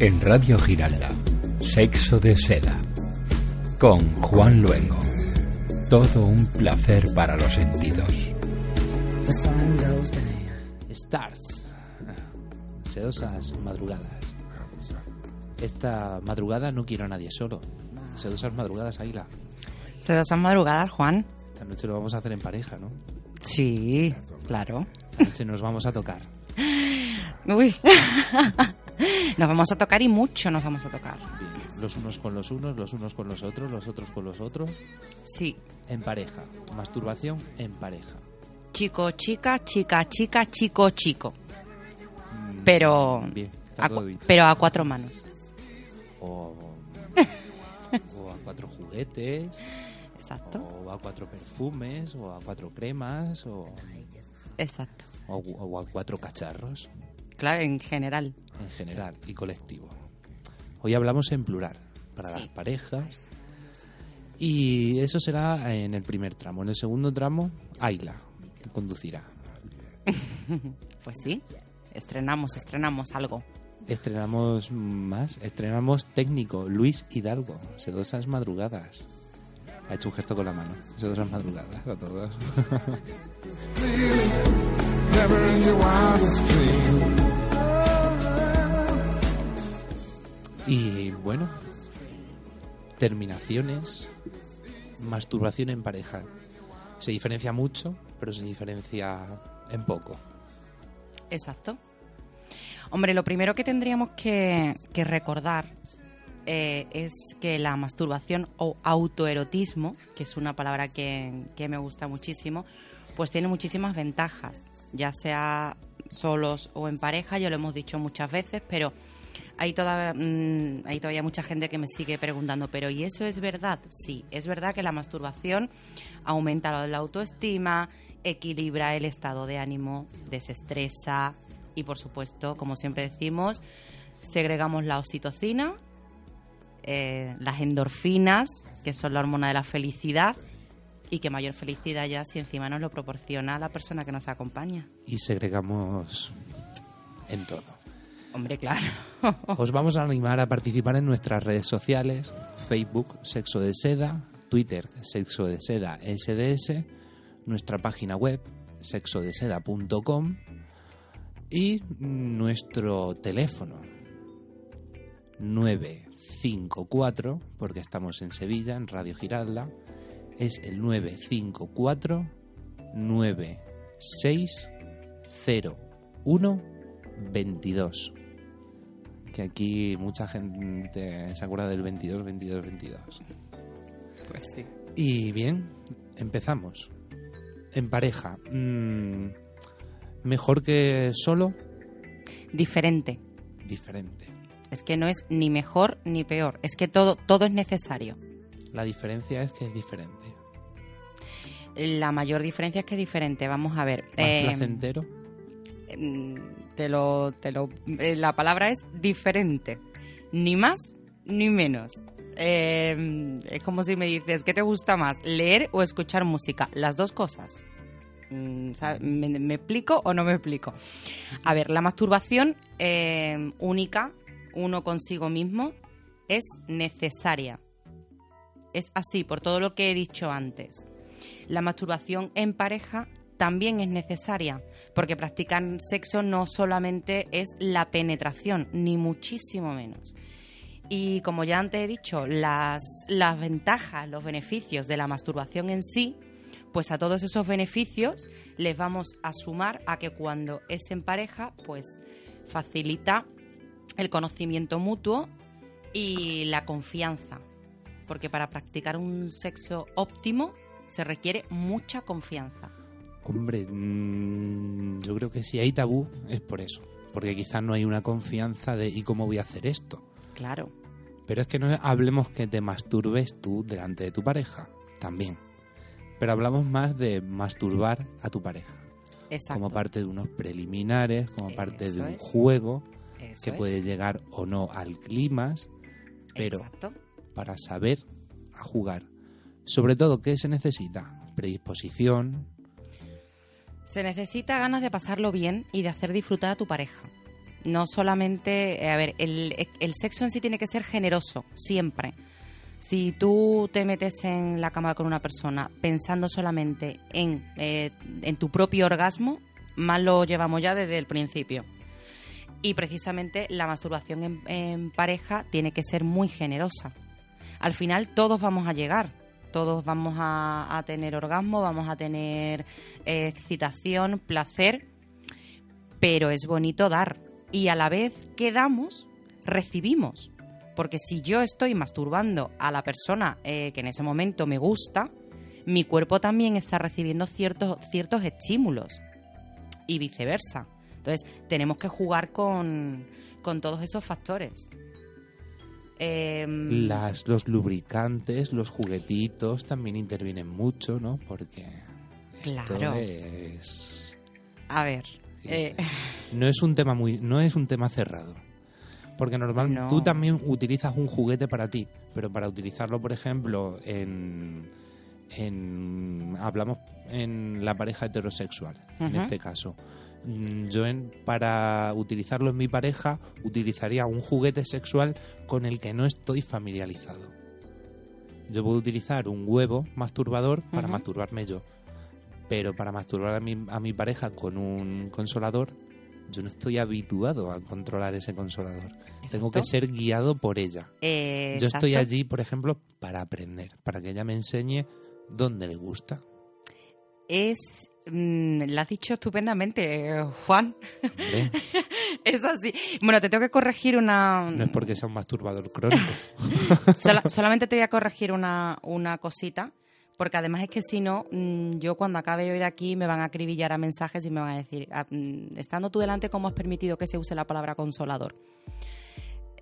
En Radio Giralda, Sexo de Seda. Con Juan Luengo. Todo un placer para los sentidos. Stars. Sedosas madrugadas. Esta madrugada no quiero a nadie solo. Sedosas madrugadas, Águila. Sedosas madrugadas, Juan. Esta noche lo vamos a hacer en pareja, ¿no? Sí, claro. Esta noche nos vamos a tocar. Uy. nos vamos a tocar y mucho nos vamos a tocar. Los unos con los unos, los unos con los otros, los otros con los otros. Sí. En pareja. Masturbación en pareja. Chico, chica, chica, chica, chico, chico. Mm, Pero Bien, a, pero a cuatro manos. O, o a cuatro juguetes, Exacto. o a cuatro perfumes, o a cuatro cremas, o, Exacto. o, o a cuatro cacharros. Claro, en general. en general y colectivo. Hoy hablamos en plural para Sí. las parejas y eso será en el primer tramo. En el segundo tramo, Ayla conducirá. Pues sí. Estrenamos, estrenamos algo. Estrenamos más, estrenamos técnico Luis Hidalgo, sedosas madrugadas. Ha hecho un gesto con la mano. Sedosas madrugadas a todos. y bueno, terminaciones, masturbación en pareja. Se diferencia mucho, pero se diferencia en poco. Exacto. Hombre, lo primero que tendríamos que, que recordar eh, es que la masturbación o autoerotismo, que es una palabra que, que me gusta muchísimo, pues tiene muchísimas ventajas, ya sea solos o en pareja, ya lo hemos dicho muchas veces, pero hay, toda, mm, hay todavía mucha gente que me sigue preguntando, pero ¿y eso es verdad? Sí, es verdad que la masturbación aumenta la- autoestima, equilibra el estado de ánimo, desestresa y, por supuesto, como siempre decimos, segregamos la oxitocina, eh, las endorfinas, que son la hormona de la felicidad, y que mayor felicidad ya si encima nos lo proporciona la persona que nos acompaña. Y segregamos en todo. Hombre, claro. Os vamos a animar a participar en nuestras redes sociales, Facebook Sexo de Seda, Twitter Sexo de Seda SDS, nuestra página web sexodeseda.com y nuestro teléfono 954, porque estamos en Sevilla, en Radio Giralda, es el 954 9601 22 que aquí mucha gente se acuerda del 22, 22, 22. Pues sí. Y bien, empezamos. En pareja. mm, mejor que solo, Diferente. diferente. Es que no es ni mejor ni peor. Es que todo, todo es necesario. La diferencia es que es diferente. La mayor diferencia es que es diferente. Vamos a ver. Más eh, placentero. Mm, te lo, te lo, eh, la palabra es diferente. Ni más ni menos. Eh, es como si me dices, ¿qué te gusta más? ¿Leer o escuchar música? Las dos cosas. Mm. ¿Me, explico o no me explico? A ver, la masturbación eh, única, uno consigo mismo, es necesaria. Es así, por todo lo que he dicho antes. La masturbación en pareja también es necesaria, porque practicar sexo no solamente es la penetración, ni muchísimo menos. Y como ya antes he dicho, las, las ventajas, los beneficios de la masturbación en sí, pues a todos esos beneficios les vamos a sumar a que cuando es en pareja, pues facilita el conocimiento mutuo y la confianza. Porque para practicar un sexo óptimo se requiere mucha confianza. Hombre, mm, yo creo que si hay tabú es por eso. Porque quizás no hay una confianza de ¿y cómo voy a hacer esto? Claro, Pero es que no hablemos que te masturbes tú delante de tu pareja, también. Pero hablamos más de masturbar a tu pareja, exacto. como parte de unos preliminares, como parte Eso de un es. juego Eso que es. puede llegar o no al clímax, pero Exacto. para saber a jugar. Sobre todo, ¿qué se necesita? Predisposición, Se necesita ganas de pasarlo bien y de hacer disfrutar a tu pareja. no solamente, eh, a ver, el, sexo en sí tiene que ser generoso, siempre. Si tú te metes en la cama con una persona pensando solamente en, eh, en tu propio orgasmo, mal lo llevamos ya desde el principio. Y precisamente la masturbación en pareja tiene que ser muy generosa. Al final todos vamos a llegar, todos vamos a, tener orgasmo, vamos a tener eh, excitación, placer, pero es bonito dar. Y a la vez que damos, recibimos. Porque si yo estoy masturbando a la persona eh, que en ese momento me gusta, mi cuerpo también está recibiendo ciertos, ciertos estímulos y viceversa. Entonces, tenemos que jugar con, con todos esos factores. Em, Las, los lubricantes, los juguetitos también intervienen mucho, ¿no? Porque esto Claro. es... a ver, eh, no es un tema muy no es un tema cerrado porque normalmente No. tú también utilizas un juguete para ti pero para utilizarlo por ejemplo en en hablamos en la pareja heterosexual en este caso yo en- para utilizarlo en mi pareja utilizaría un juguete sexual con el que no estoy familiarizado yo puedo utilizar un huevo masturbador para masturbarme yo pero para masturbar a mi, a mi pareja con un consolador, yo no estoy habituado a controlar ese consolador. Tengo que ser guiado por ella. Eh, Yo estoy allí, por ejemplo, para aprender, para que ella me enseñe dónde le gusta. Es. Mm, lo has dicho estupendamente, eh, Juan. Hombre, Es así. Bueno, te tengo que corregir una. no es porque sea un masturbador crónico. Sola- solamente te voy a corregir una, una cosita. Porque además es que si no, mm, yo cuando acabe hoy de aquí me van a acribillar a mensajes y me van a decir, ah, mm, estando tú delante, ¿cómo has permitido que se use la palabra consolador?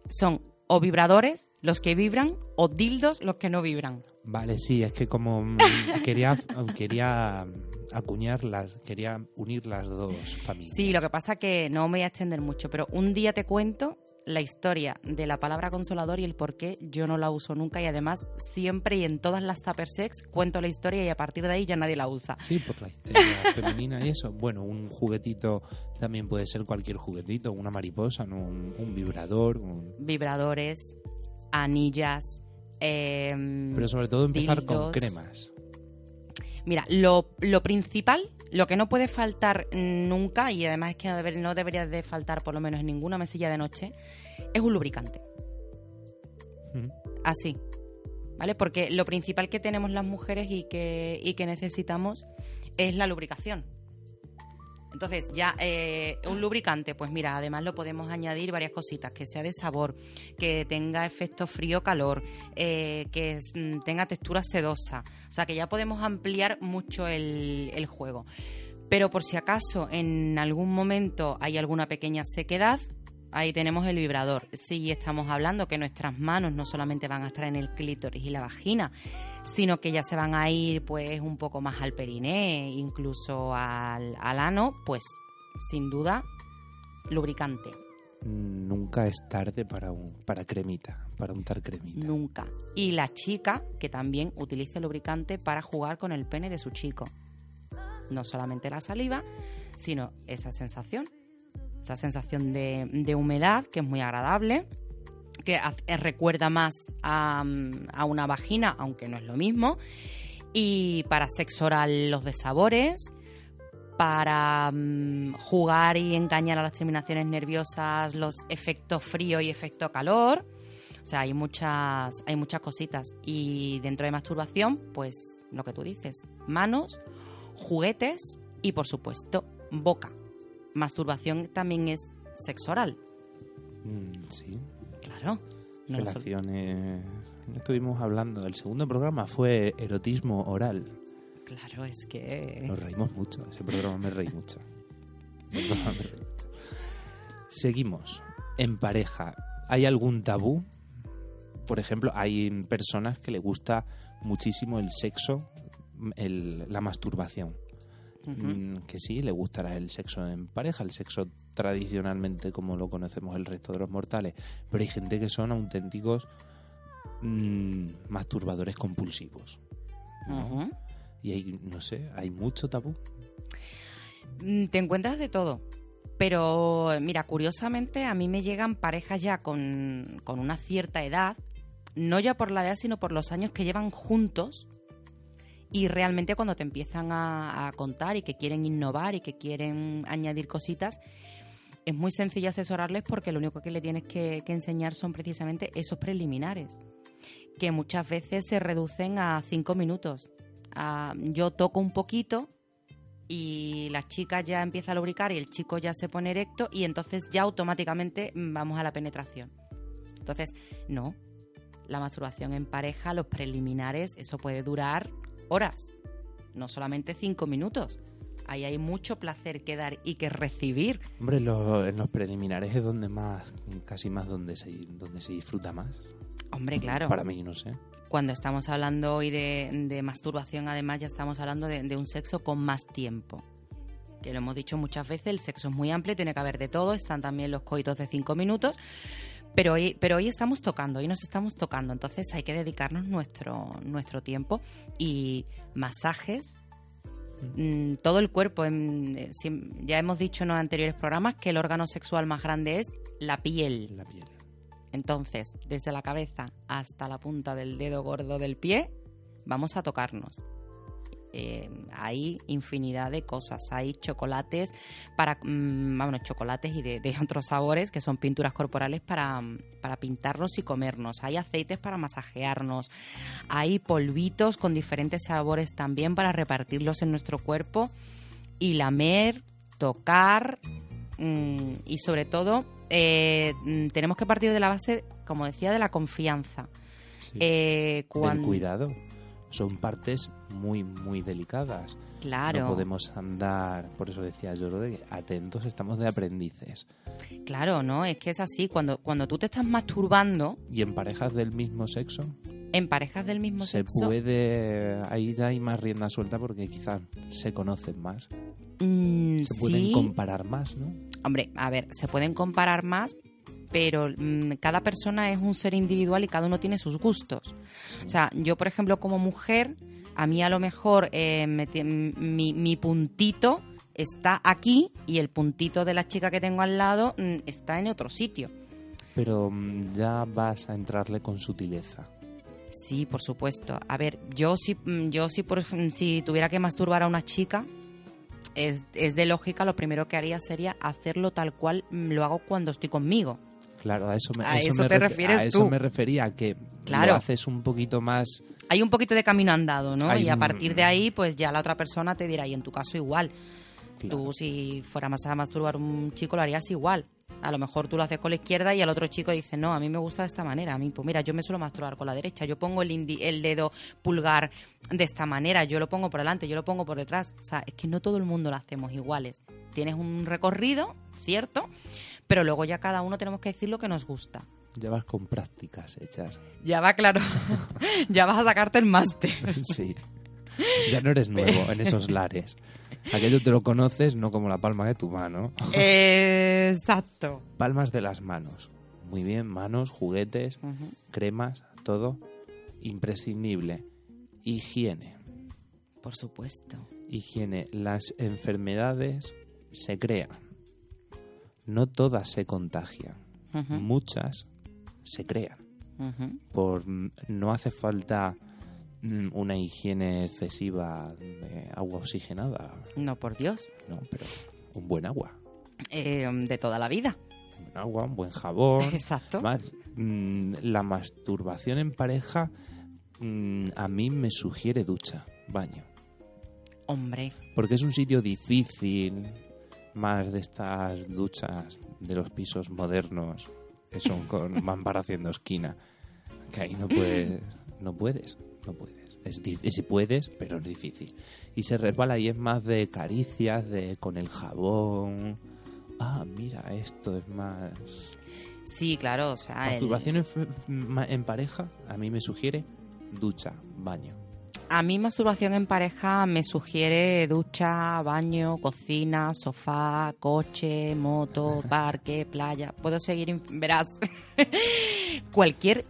Son o vibradores los que vibran o dildos los que no vibran. Vale, sí, es que como mm, quería, quería acuñar las, quería unir las dos familias. Sí, lo que pasa que no me voy a extender mucho, pero un día te cuento la historia de la palabra consolador y el por qué yo no la uso nunca y además siempre y en todas las tupper sex cuento la historia y a partir de ahí ya nadie la usa. Sí, por la histeria femenina y eso. Bueno, un juguetito también puede ser cualquier juguetito, una mariposa, ¿no? un, un vibrador, un- Vibradores, anillas. em, pero sobre todo empezar con Dildos. cremas. Mira, lo, lo principal, lo que no puede faltar nunca, y además es que no, deber- no debería de faltar por lo menos en ninguna mesilla de noche, es un lubricante. Ujú. Así. ¿Vale? Porque lo principal que tenemos las mujeres y que, y que necesitamos es la lubricación. Entonces, ya eh, un lubricante, pues mira, además lo podemos añadir varias cositas, que sea de sabor, que tenga efecto frío-calor, eh, que mm, tenga textura sedosa. O sea, que ya podemos ampliar mucho el, el juego. Pero por si acaso en algún momento hay alguna pequeña sequedad, ahí tenemos el vibrador. Si estamos hablando que nuestras manos no solamente van a estar en el clítoris y la vagina, sino que ya se van a ir pues un poco más al periné, incluso al, al ano, pues sin duda lubricante. Nunca es tarde para un para cremita, para untar cremita. Nunca. Y la chica que también utilice lubricante para jugar con el pene de su chico. No solamente la saliva, sino esa sensación. Esa sensación de, de humedad que es muy agradable, que eh, recuerda más a, a una vagina, aunque no es lo mismo. Y para sexo oral los de sabores, para mm, jugar y engañar a las terminaciones nerviosas, los efectos frío y efecto calor. O sea, hay muchas, hay muchas cositas. Y dentro de masturbación, pues lo que tú dices, manos, juguetes y por supuesto, boca. Masturbación también es sexo oral. Mm, sí, Claro. No relaciones. Estuvimos hablando. El segundo programa fue erotismo oral. Claro, es que. Nos reímos mucho. Ese programa me reí mucho. Ese programa me reí mucho. Seguimos. En pareja, ¿hay algún tabú? Por ejemplo, hay personas que le gusta muchísimo el sexo, el- la masturbación. Mm, que sí, le gustará el sexo en pareja, el sexo tradicionalmente como lo conocemos el resto de los mortales, pero hay gente que son auténticos mm, masturbadores compulsivos. Y hay, no sé, hay mucho tabú. Mm, Te encuentras de todo. Pero mira, curiosamente a mí me llegan parejas ya con, con una cierta edad, no ya por la edad, sino por los años que llevan juntos. Y realmente cuando te empiezan a, a contar y que quieren innovar y que quieren añadir cositas, es muy sencillo asesorarles porque lo único que le tienes que, que enseñar son precisamente esos preliminares, que muchas veces se reducen a cinco minutos. Ah, yo toco un poquito y la chica ya empieza a lubricar y el chico ya se pone erecto y entonces ya automáticamente vamos a la penetración. Entonces, no. La masturbación en pareja, los preliminares, eso puede durar horas, no solamente cinco minutos. Ahí hay mucho placer que dar y que recibir. Hombre, lo- en los preliminares es donde más, casi más donde se, donde se disfruta más. Hombre, claro. Para mí, no sé. Cuando estamos hablando hoy de, de masturbación, además ya estamos hablando de, de un sexo con más tiempo. Que lo hemos dicho muchas veces, el sexo es muy amplio, tiene que haber de todo, están también los coitos de cinco minutos, pero hoy, pero hoy estamos tocando, hoy nos estamos tocando, entonces hay que dedicarnos nuestro, nuestro tiempo y masajes, mm, todo el cuerpo. eh, ya hemos dicho en los anteriores programas que el órgano sexual más grande es la piel. La piel. Entonces, desde la cabeza hasta la punta del dedo gordo del pie, vamos a tocarnos. Eh, hay infinidad de cosas. Hay chocolates para, mm, bueno, chocolates y de, de otros sabores que son pinturas corporales para, mm, para pintarnos y comernos. Hay aceites para masajearnos. Hay polvitos con diferentes sabores también para repartirlos en nuestro cuerpo y lamer, tocar mm, y sobre todo eh, mm, tenemos que partir de la base, como decía, de la confianza. Sí. Eh, Del cuidado. Son partes muy, muy delicadas. claro, No podemos andar, por eso decía yo lo de que atentos estamos de aprendices. claro, ¿no? Es que es así. Cuando, cuando tú te estás masturbando Y en parejas del mismo sexo en parejas del mismo se sexo, puede, ahí ya hay más rienda suelta porque quizás se conocen más, mm, se pueden sí, comparar más, ¿no? hombre, a ver, se pueden comparar más, pero mm, cada persona es un ser individual y cada uno tiene sus gustos. O sea, yo, por ejemplo, como mujer, a mí a lo mejor eh, me mi, mi puntito está aquí y el puntito de la chica que tengo al lado mm, está en otro sitio. Pero mm, ya vas a entrarle con sutileza. Sí, por supuesto. A ver, yo si, mm, yo si, por, si tuviera que masturbar a una chica, es, es de lógica, lo primero que haría sería hacerlo tal cual lo hago cuando estoy conmigo. Claro, a eso me, A eso eso me te refi- refieres a eso tú. me refería, que Claro. lo haces un poquito más... Hay un poquito de camino andado, ¿no? Hay y a partir de ahí, pues ya la otra persona te dirá, y en tu caso igual. claro, Tú si fuera más a masturbar un chico lo harías igual. A lo mejor tú lo haces con la izquierda y al otro chico dice, no, a mí me gusta de esta manera. A mí, pues mira, yo me suelo masturbar con la derecha. Yo pongo el, indi- el dedo pulgar de esta manera. Yo lo pongo por delante, yo lo pongo por detrás. O sea, es que no todo el mundo lo hacemos iguales. Tienes un recorrido, cierto, pero luego ya cada uno tenemos que decir lo que nos gusta. ya vas con prácticas hechas. Ya va claro. ya vas a sacarte el máster. Sí. Ya no eres nuevo en esos lares. Aquello te lo conoces no como la palma de tu mano. Exacto. Palmas de las manos. Muy bien, manos, juguetes, cremas, todo. Imprescindible. Higiene. Por supuesto. Higiene. Las enfermedades se crean. No todas se contagian. Muchas se crean. Por no hace falta una higiene excesiva de agua oxigenada, No, por Dios. no, pero un buen agua. Eh, de toda la vida. Un buen agua, un buen jabón. Exacto. Más, mm, la masturbación en pareja mm, a mí me sugiere ducha, baño. Hombre, Porque es un sitio difícil, más de estas duchas de los pisos modernos que son con mampara haciendo esquina. Que ahí no puedes, no puedes, no puedes. Es si puedes, pero es difícil. Y se resbala y es más de caricias, de con el jabón. Ah, mira, esto es más. sí, claro, o sea, Masturbación en, pareja a mí me sugiere ducha, baño. a mí masturbación en pareja me sugiere ducha, baño, cocina, sofá, coche, moto, parque, playa. Puedo seguir, verás. Cualquier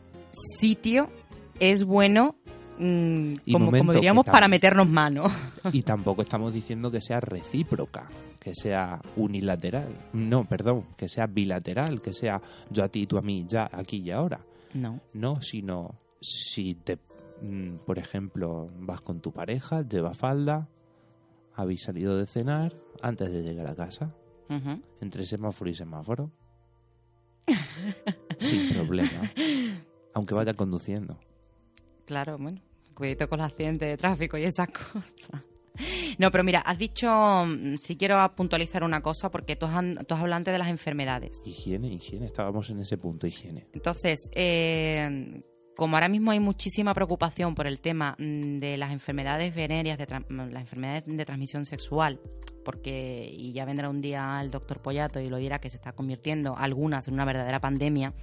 sitio es bueno, mm, como, diríamos, para meternos mano. Y tampoco estamos diciendo que sea recíproca, que sea unilateral. No, perdón, que sea bilateral, que sea yo a ti, tú a mí, ya, aquí y ahora. No. No, sino si te, mm, por ejemplo, vas con tu pareja, lleva falda, habéis salido de cenar antes de llegar a casa, Ujú. entre semáforo y semáforo, sin problema, aunque vaya conduciendo. Claro, bueno, cuidado con los accidentes de tráfico y esas cosas. No, pero mira, has dicho, mm, si quiero puntualizar una cosa, porque tú has, tú has hablado antes de las enfermedades. Higiene, higiene, estábamos en ese punto, higiene. Entonces, eh, como ahora mismo hay muchísima preocupación por el tema mm, de las enfermedades venéreas, de mm, las enfermedades de transmisión sexual, porque, y ya vendrá un día el doctor Pollato y lo dirá que se está convirtiendo algunas en una verdadera pandemia,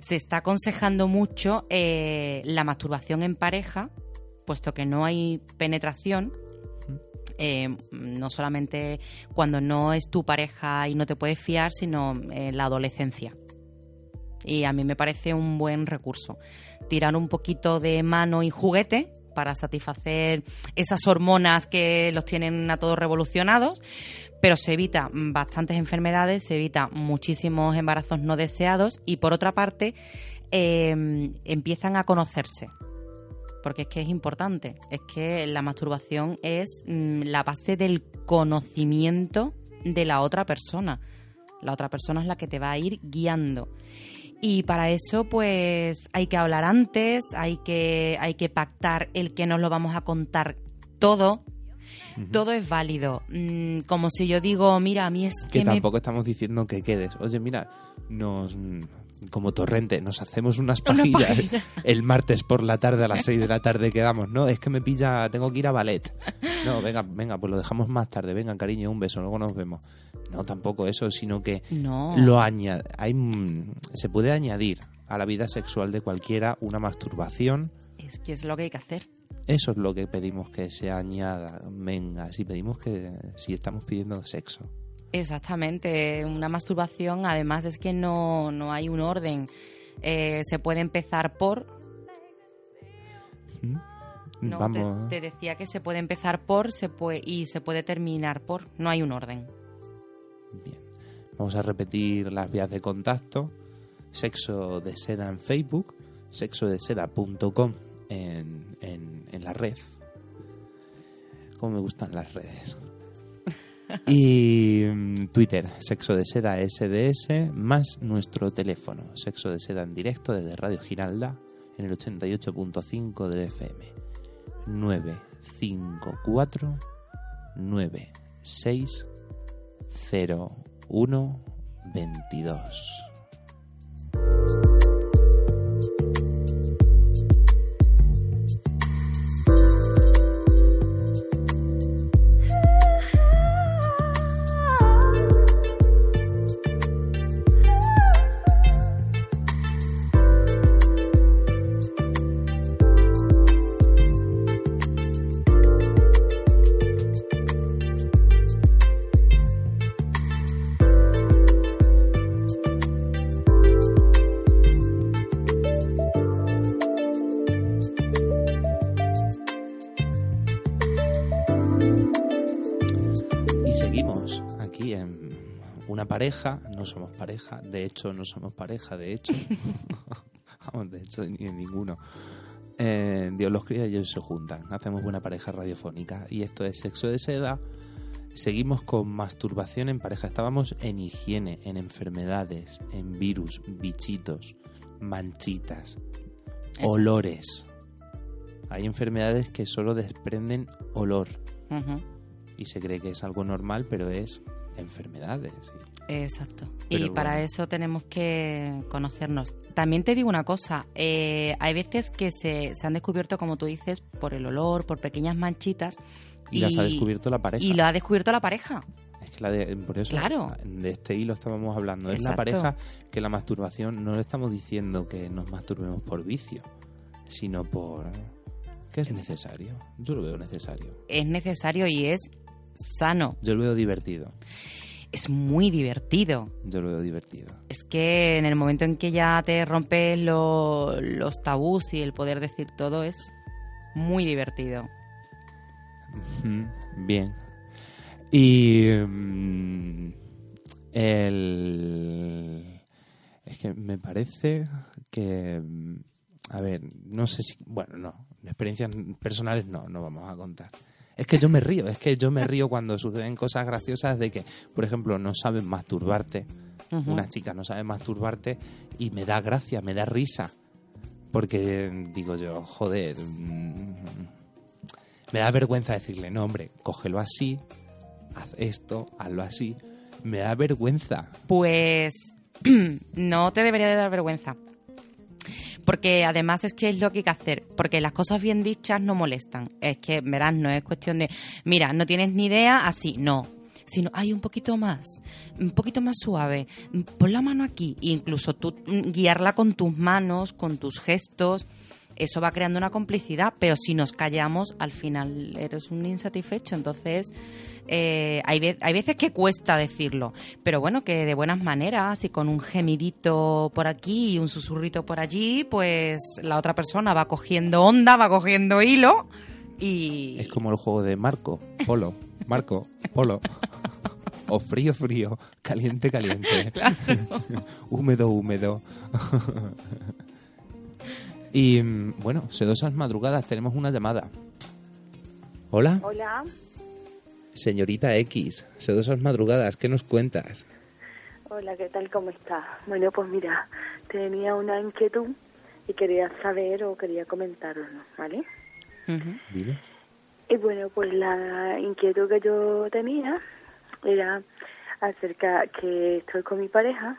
se está aconsejando mucho eh, la masturbación en pareja, puesto que no hay penetración. eh, no solamente cuando no es tu pareja y no te puedes fiar, sino en la adolescencia. Y a mí me parece un buen recurso. Tirar un poquito de mano y juguete para satisfacer esas hormonas que los tienen a todos revolucionados, pero se evita bastantes enfermedades, se evita muchísimos embarazos no deseados y por otra parte eh, empiezan a conocerse. Porque es que es importante, es que la masturbación es mm, la base del conocimiento de la otra persona. La otra persona es la que te va a ir guiando. Y para eso, pues, hay que hablar antes, hay que, hay que pactar el que nos lo vamos a contar todo. Todo es válido. Mm, como si yo digo, mira, a mí es Que que, me... tampoco estamos diciendo que quedes. Oye, mira, nos como torrente, nos hacemos unas Una pajillas pajilla. el martes por la tarde a las 6 de la tarde quedamos. No, es que me pilla, tengo que ir a ballet. No, venga, venga, pues lo dejamos más tarde. Venga, cariño, un beso, luego nos vemos. No, tampoco eso, sino que No. lo añade, hay, se puede añadir a la vida sexual de cualquiera una masturbación. Es que es lo que hay que hacer. Eso es lo que pedimos que se añada. Venga, si pedimos que, si estamos pidiendo sexo. Exactamente, una masturbación además es que no, no hay un orden. Eh, se puede empezar por, ¿Mm? no, Vamos. te, te decía que se puede empezar por se puede, y se puede terminar por, no hay un orden. Bien. Vamos a repetir las vías de contacto. Sexo de seda en Facebook, sexodeseda.com en, en, en la red. Como me gustan las redes. Y mm, Twitter, Sexo de Seda SDS, más nuestro teléfono, Sexo de Seda en directo desde Radio Giralda en el 88.5 del FM. 954 96 0122. Pareja, no somos pareja, de hecho no somos pareja, de hecho, vamos, de hecho ni en ninguno. Eh, Dios los cría y ellos se juntan, hacemos buena pareja radiofónica y esto es sexo de seda. Seguimos con masturbación en pareja, estábamos en higiene, en enfermedades, en virus, bichitos, manchitas, Eso. olores. Hay enfermedades que solo desprenden olor y se cree que es algo normal, pero es enfermedades. Exacto. Pero y para bueno. eso tenemos que conocernos. También te digo una cosa, eh, hay veces que se, se han descubierto, como tú dices, por el olor, por pequeñas manchitas. Y, las ha descubierto la pareja. Y lo ha descubierto la pareja. Es que la de, por eso Claro. de este hilo estábamos hablando. Es la pareja que la masturbación no le estamos diciendo que nos masturbemos por vicio, sino por que es necesario. Yo lo veo necesario. Es necesario y es sano. Yo lo veo divertido. Es muy divertido. Yo lo veo divertido. Es que en el momento en que ya te rompes lo- los tabús y el poder decir todo es muy divertido. Bien. Y mm, el es que me parece que mm, a ver, no sé si bueno, no, experiencias personales no, no vamos a contar. Es que yo me río, es que yo me río cuando suceden cosas graciosas de que, por ejemplo, no saben masturbarte, Ujú. una chica no sabe masturbarte y me da gracia, me da risa. Porque digo yo, joder, mm, me da vergüenza decirle, no, hombre, cógelo así, haz esto, hazlo así. Me da vergüenza. Pues no te debería de dar vergüenza. Porque además es que es lo que hay que hacer. Porque las cosas bien dichas no molestan. Es que, verás, no es cuestión de, mira, no tienes ni idea, así, no. Sino, hay un poquito más, un poquito más suave. Pon la mano aquí. E incluso tú mm, guiarla con tus manos, con tus gestos. Eso va creando una complicidad. Pero si nos callamos, al final eres un insatisfecho. Entonces, eh, hay, hay veces que cuesta decirlo, pero bueno, que de buenas maneras y con un gemidito por aquí y un susurrito por allí, pues la otra persona va cogiendo onda, va cogiendo hilo y... Es como el juego de Marco, Polo, Marco, Polo. O frío, frío, caliente, caliente. húmedo, húmedo. y mm, bueno, sedosas madrugadas, tenemos una llamada. Hola, Hola, señorita X, sedosas madrugadas, ¿qué nos cuentas? hola, ¿qué tal? ¿Cómo estás? Bueno, pues mira, tenía una inquietud y quería saber o quería comentaroslo, ¿vale? Ujú. Dile. Y bueno, pues la inquietud que yo tenía era acerca que estoy con mi pareja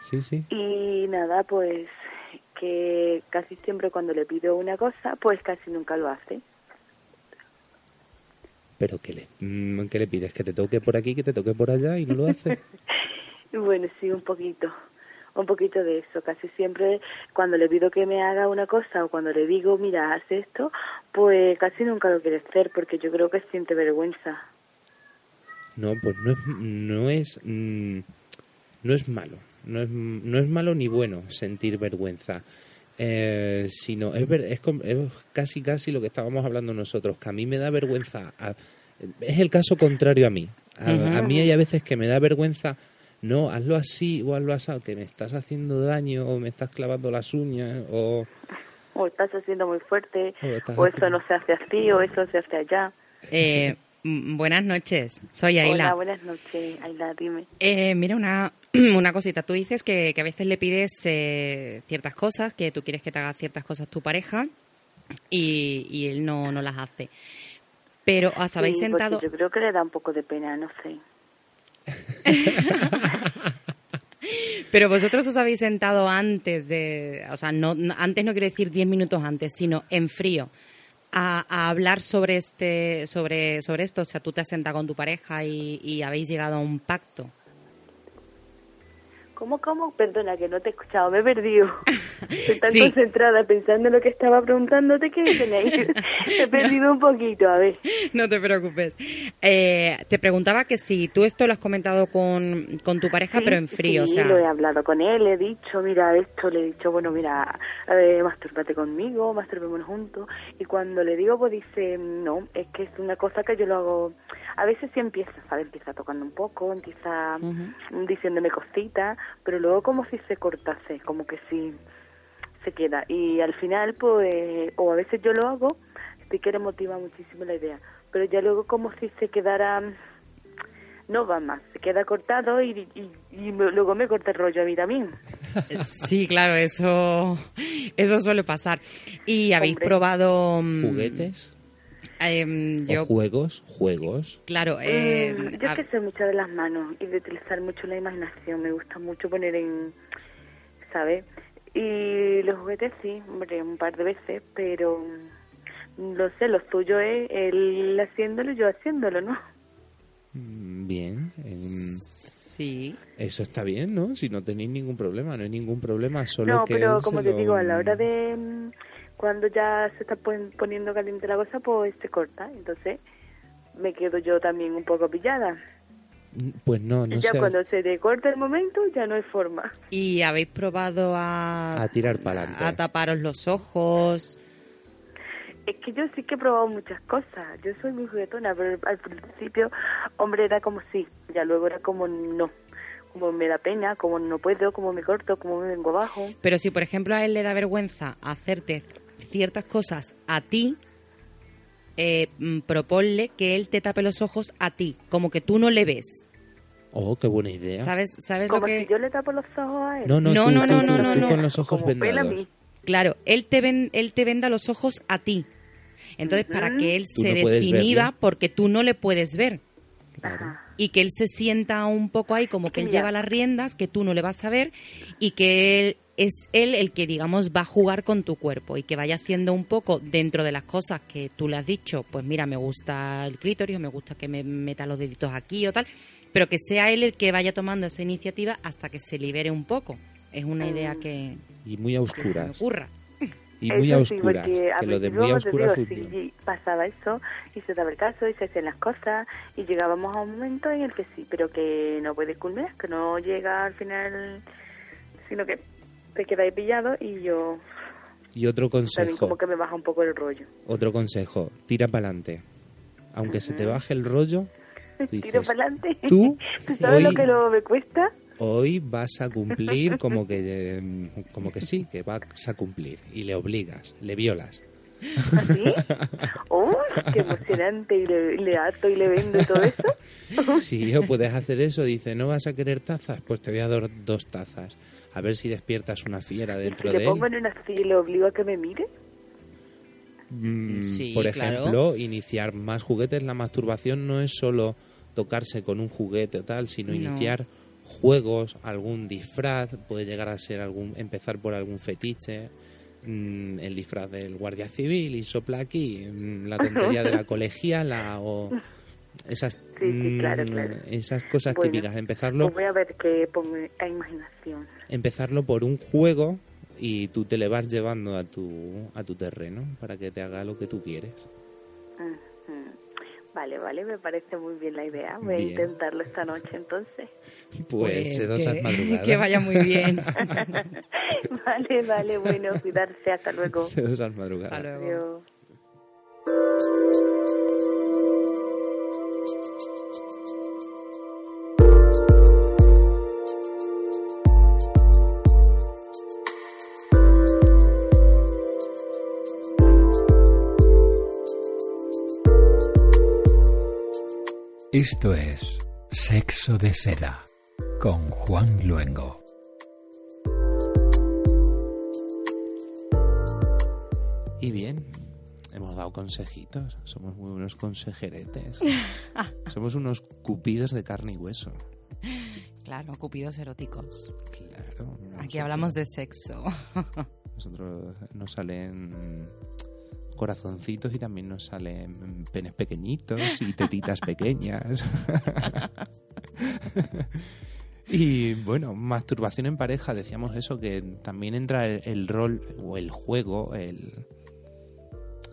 Sí, sí. y nada, pues que casi siempre cuando le pido una cosa, pues casi nunca lo hace. Pero ¿qué le, mm, ¿qué le pides? ¿Que te toque por aquí, que te toque por allá y no lo hace? Bueno, sí, un poquito, un poquito de eso. Casi siempre cuando le pido que me haga una cosa o cuando le digo, mira, haz esto, pues casi nunca lo quiere hacer porque yo creo que siente vergüenza. No, pues no es, no es, mm, no es malo. No es, no es malo ni bueno sentir vergüenza. Eh, sino es, ver- es, es casi casi lo que estábamos hablando nosotros, que a mí me da vergüenza. a- es el caso contrario a mí. A, a mí hay a veces que me da vergüenza, no, hazlo así o hazlo así, que me estás haciendo daño o me estás clavando las uñas o... O estás haciendo muy fuerte, O eso no se hace así, o eso se hace allá. Eh, buenas noches, soy Hola, Aila. buenas noches, Ayla, dime. Eh, mira, una, una cosita. Tú dices que, que a veces le pides eh, ciertas cosas, que tú quieres que te haga ciertas cosas tu pareja y, y él no, no las hace. Pero os habéis Sí, sentado... Yo creo que le da un poco de pena, no sé. Pero vosotros os habéis sentado antes de, o sea, no, no- antes no quiero decir 10 minutos antes, sino en frío, a, a hablar sobre este, sobre, sobre esto. O sea, tú te has sentado con tu pareja y, y habéis llegado a un pacto. ¿Cómo, cómo? Perdona, que no te he escuchado, me he perdido. Estoy tan Sí. concentrada pensando en lo que estaba preguntándote que me he perdido un poquito, a ver. No te preocupes. Eh, te preguntaba que si tú esto lo has comentado con, con tu pareja, Sí, pero en frío, sí, o sea, lo he hablado con él, le he dicho, mira esto, le he dicho, bueno, mira, eh, mastúrbate conmigo, masturbémonos juntos. Y cuando le digo, pues dice, no, es que es una cosa que yo lo hago. A veces sí empieza, ¿sabes? Empieza tocando un poco, empieza diciéndome cositas, pero luego como si se cortase, como que si se queda. Y al final, pues, o a veces yo lo hago, sí que le motiva muchísimo la idea, pero ya luego como si se quedara no va más, se queda cortado y, y, y me- luego me corta el rollo a mí también. sí, claro, eso, eso suele pasar. ¿Y habéis Hombre. probado mm, Em, ¿O yo, juegos? ¿Juegos? claro, eh, Mm, yo a- que sé mucho de las manos y de utilizar mucho la imaginación, me gusta mucho poner en, ¿sabes? Y los juguetes sí, hombre, un par de veces, pero mm, lo sé, lo suyo es él haciéndolo y yo haciéndolo, ¿no? Mm, Bien. em, sí. Eso está bien, ¿no? Si no tenéis ningún problema, no hay ningún problema, solo No, que pero como te lo- digo, a la hora de cuando ya se está pon- poniendo caliente la cosa, pues se corta. Entonces me quedo yo también un poco pillada. Pues no, no ya cuando se te corta el momento, ya no hay forma. ¿Y habéis probado a, A tirar pa'lante. a taparos los ojos? es que yo sí que he probado muchas cosas. Yo soy muy juguetona, pero al principio, hombre, era como sí, ya luego era como no. Como me da pena, como no puedo, como me corto, como me vengo abajo. Pero si, por ejemplo, a él le da vergüenza hacerte ciertas cosas a ti, eh, mm, proponle que él te tape los ojos a ti, como que tú no le ves. Oh, qué buena idea. ¿Sabes, sabes Como lo que...? si yo le tapo los ojos a él. No, no, No, tú, no, tú, no, tú, no, tú no, con los ojos como pela a vendados. mí. Claro, él te, ven, él te venda los ojos a ti. Entonces, para que él Tú se desinhiba, verle. porque tú no le puedes ver. Ajá. Y que él se sienta un poco ahí como que él lleva las riendas, que tú no le vas a ver, y que él es él el que, digamos, va a jugar con tu cuerpo y que vaya haciendo un poco dentro de las cosas que tú le has dicho, pues mira, me gusta el clítoris, me gusta que me meta los deditos aquí o tal, pero que sea él el que vaya tomando esa iniciativa hasta que se libere un poco. Es una idea que, Y muy a que se me oscuras. ocurra. Y muy Eso a sí, oscuras. porque a que lo de muy a oscuras digo, sí, pasaba eso y se daba el caso y se hacían las cosas y llegábamos a un momento en el que sí, pero que no puede culminar, que no llega al final, sino que te queda ahí pillado y yo Y otro también consejo, como que me baja un poco el rollo. otro consejo, tira para adelante. Aunque se te baje el rollo, Tiro para adelante. tú ¿Tú sabes hoy- lo que lo me cuesta? hoy vas a cumplir como que eh, como que sí, que vas a cumplir y le obligas, le violas. ¿Así? ¡Uy, qué emocionante! Y le, le ato y le vendo y todo eso. Si yo puedes hacer eso, dice, ¿no vas a querer tazas? Pues te voy a dar dos tazas. A ver si despiertas una fiera Y si dentro le de pongo él. en una silla y le obligo a que me mire. Mm, Sí, Por claro. ejemplo, iniciar más juguetes. La masturbación no es solo tocarse con un juguete o tal, sino No. iniciar juegos, algún disfraz, puede llegar a ser algún, empezar por algún fetiche, mm, el disfraz del guardia civil y sopla aquí, mm, la tontería de la colegiala o esas, Sí, sí, claro, mm, claro. esas cosas Bueno, típicas. Empezarlo, Pues voy a ver qué pongo a imaginación. empezarlo por un juego y tú te le vas llevando a tu, a tu terreno para que te haga lo que tú quieres. Vale, vale, me parece muy bien la idea. Voy a Bien. intentarlo esta noche entonces. Pues, sedosas que, madrugadas. que vaya muy bien. vale, vale, bueno, cuidarse, hasta luego. Sedosas madrugadas. Hasta luego. Adiós. Esto es Sexo de Seda con Juan Luengo. Y bien, hemos dado consejitos. Somos muy buenos consejeretes. Somos unos cupidos de carne y hueso. Claro, cupidos eróticos. Claro. Aquí hablamos de sexo. Nosotros nos salen corazoncitos y también nos salen penes pequeñitos y tetitas pequeñas. y bueno, masturbación en pareja, decíamos eso, que también entra el, rol o el juego, el,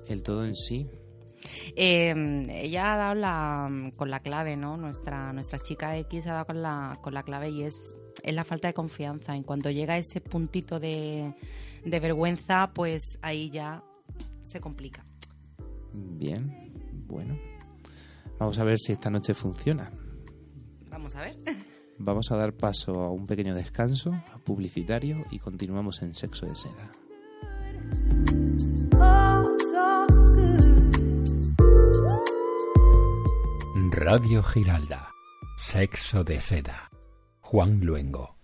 el todo en sí. Eh, ella ha dado la, con la clave, ¿no? Nuestra, nuestra chica X ha dado con la, con la clave y es, es la falta de confianza. En cuanto llega ese puntito de, de vergüenza, pues ahí ya se complica. Bien, bueno. Vamos a ver si esta noche funciona. Vamos a ver. Vamos a dar paso a un pequeño descanso publicitario y continuamos en Sexo de Seda. Radio Giralda. Sexo de Seda. Juan Luengo.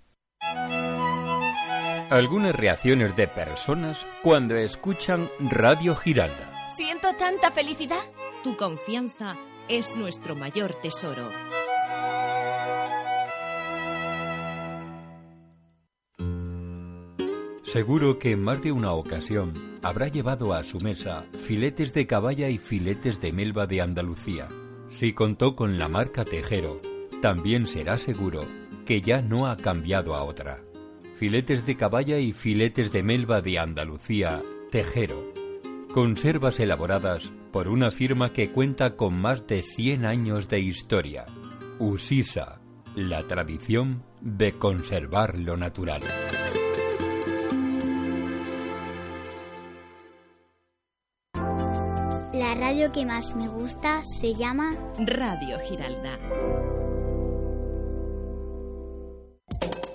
Algunas reacciones de personas cuando escuchan Radio Giralda. Siento tanta felicidad. Tu confianza es nuestro mayor tesoro. Seguro que en más de una ocasión habrá llevado a su mesa filetes de caballa y filetes de melva de Andalucía. Si contó con la marca Tejero, también será seguro que ya no ha cambiado a otra. Filetes de caballa y filetes de melva de Andalucía, Tejero. Conservas elaboradas por una firma que cuenta con más de 100 años de historia. Usisa, la tradición de conservar lo natural. La radio que más me gusta se llama Radio Giralda.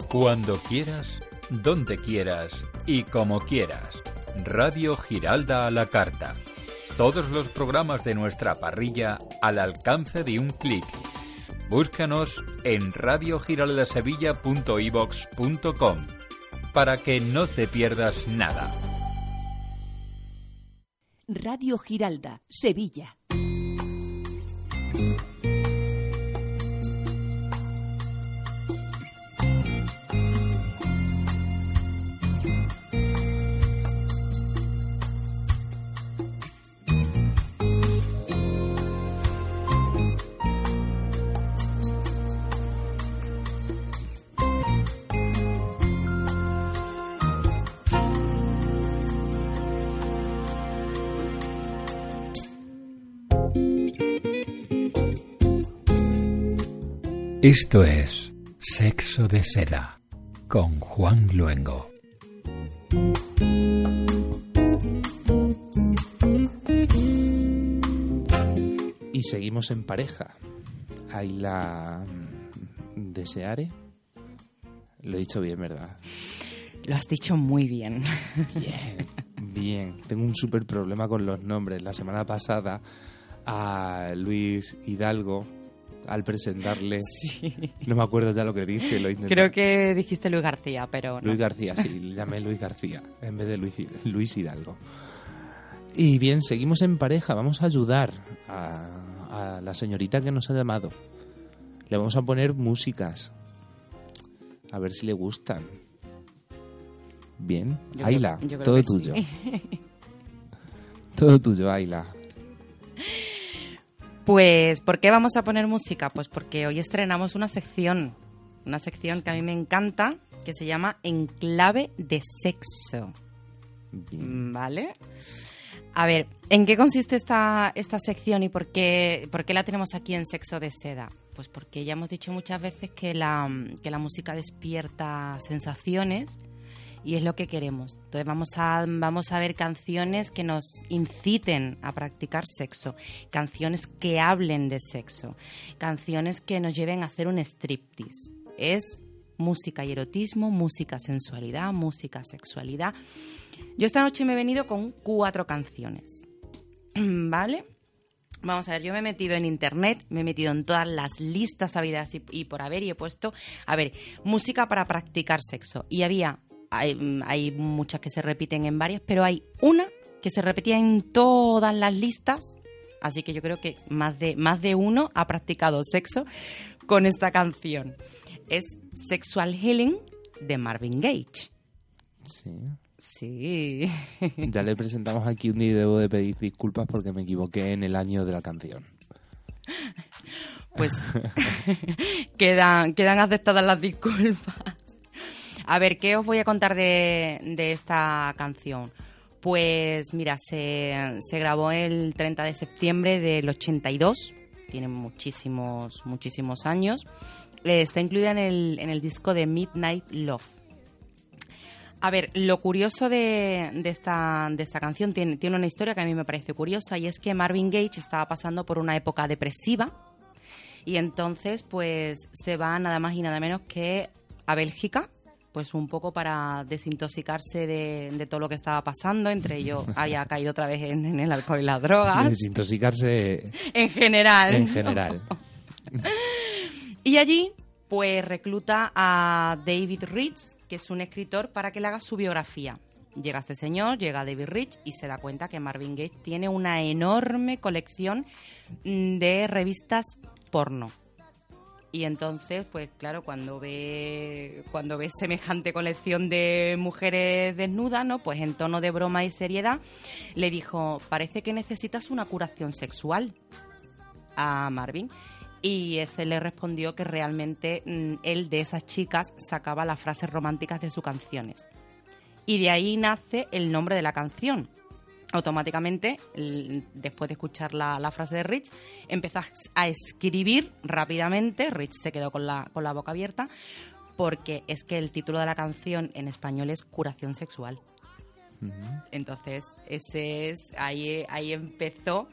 Cuando quieras, donde quieras y como quieras. Radio Giralda a la carta. Todos los programas de nuestra parrilla al alcance de un clic. Búscanos en radiogiraldasevilla.ibox.com para que no te pierdas nada. Radio Giralda, Sevilla. Esto es Sexo de Seda con Juan Luengo. Y seguimos en pareja. Ayla Deseare. Lo he dicho bien, ¿verdad? Lo has dicho muy bien. Bien, bien. Tengo un súper problema con los nombres. La semana pasada a Luis Hidalgo, al presentarle, no me acuerdo ya lo que dije. Lo intenté. Creo que dijiste Luis García, pero no. Luis García, sí, le llamé Luis García en vez de Luis, Luis Hidalgo. Y bien, seguimos en pareja. Vamos a ayudar a, a la señorita que nos ha llamado. Le vamos a poner músicas. A ver si le gustan. Bien. Yo creo- Ayla, yo creo todo tuyo. sí. Todo tuyo, Ayla. Pues, ¿por qué vamos a poner música? Pues porque hoy estrenamos una sección, una sección que a mí me encanta, que se llama Enclave de Sexo. Bien. ¿Vale? A ver, ¿en qué consiste esta, esta sección y por qué, por qué la tenemos aquí en Sexo de Seda? Pues porque ya hemos dicho muchas veces que la, que la música despierta sensaciones y es lo que queremos. Entonces vamos a, vamos a ver canciones que nos inciten a practicar sexo, canciones que hablen de sexo, canciones que nos lleven a hacer un striptease. Es música y erotismo, música sensualidad, música sexualidad. Yo esta noche me he venido con cuatro canciones. ¿Vale? Vamos a ver, yo me he metido en internet, me he metido en todas las listas habidas y, y por haber y he puesto, a ver, música para practicar sexo. Y había, hay, hay muchas que se repiten en varias, pero hay una que se repetía en todas las listas. Así que yo creo que más de, más de uno ha practicado sexo con esta canción. Es Sexual Healing de Marvin Gage. Sí. Sí. Ya le presentamos aquí un y debo de pedir disculpas porque me equivoqué en el año de la canción. Pues quedan, quedan aceptadas las disculpas. A ver, ¿qué os voy a contar de, esta canción? Pues mira, se, grabó el 30 de septiembre del 82, tiene muchísimos, muchísimos años. Eh, Está incluida en el, en el disco de Midnight Love. A ver, lo curioso de, de esta, de esta canción tiene, tiene una historia que a mí me parece curiosa y es que Marvin Gage estaba pasando por una época depresiva y entonces pues se va nada más y nada menos que a Bélgica pues un poco para desintoxicarse de, de todo lo que estaba pasando, entre ellos había caído otra vez en, en el alcohol y las drogas, Desintoxicarse en general. en general. Y allí, pues recluta a David Rich, que es un escritor, para que le haga su biografía. Llega este señor, llega David Rich y se da cuenta que Marvin Gaye tiene una enorme colección mm, de revistas porno. Y entonces, pues claro, cuando ve cuando ve semejante colección de mujeres desnudas, ¿no? Pues en tono de broma y seriedad, le dijo, "Parece que necesitas una curación sexual." a Marvin. Y ese le respondió que realmente mm, él de esas chicas sacaba las frases románticas de sus canciones. Y de ahí nace el nombre de la canción. Automáticamente, después de escuchar la, la frase de Rich, empezó a- a escribir rápidamente. Rich se quedó con la, con la boca abierta porque es que el título de la canción en español es Curación Sexual. Entonces, ese es, ahí, ahí empezó,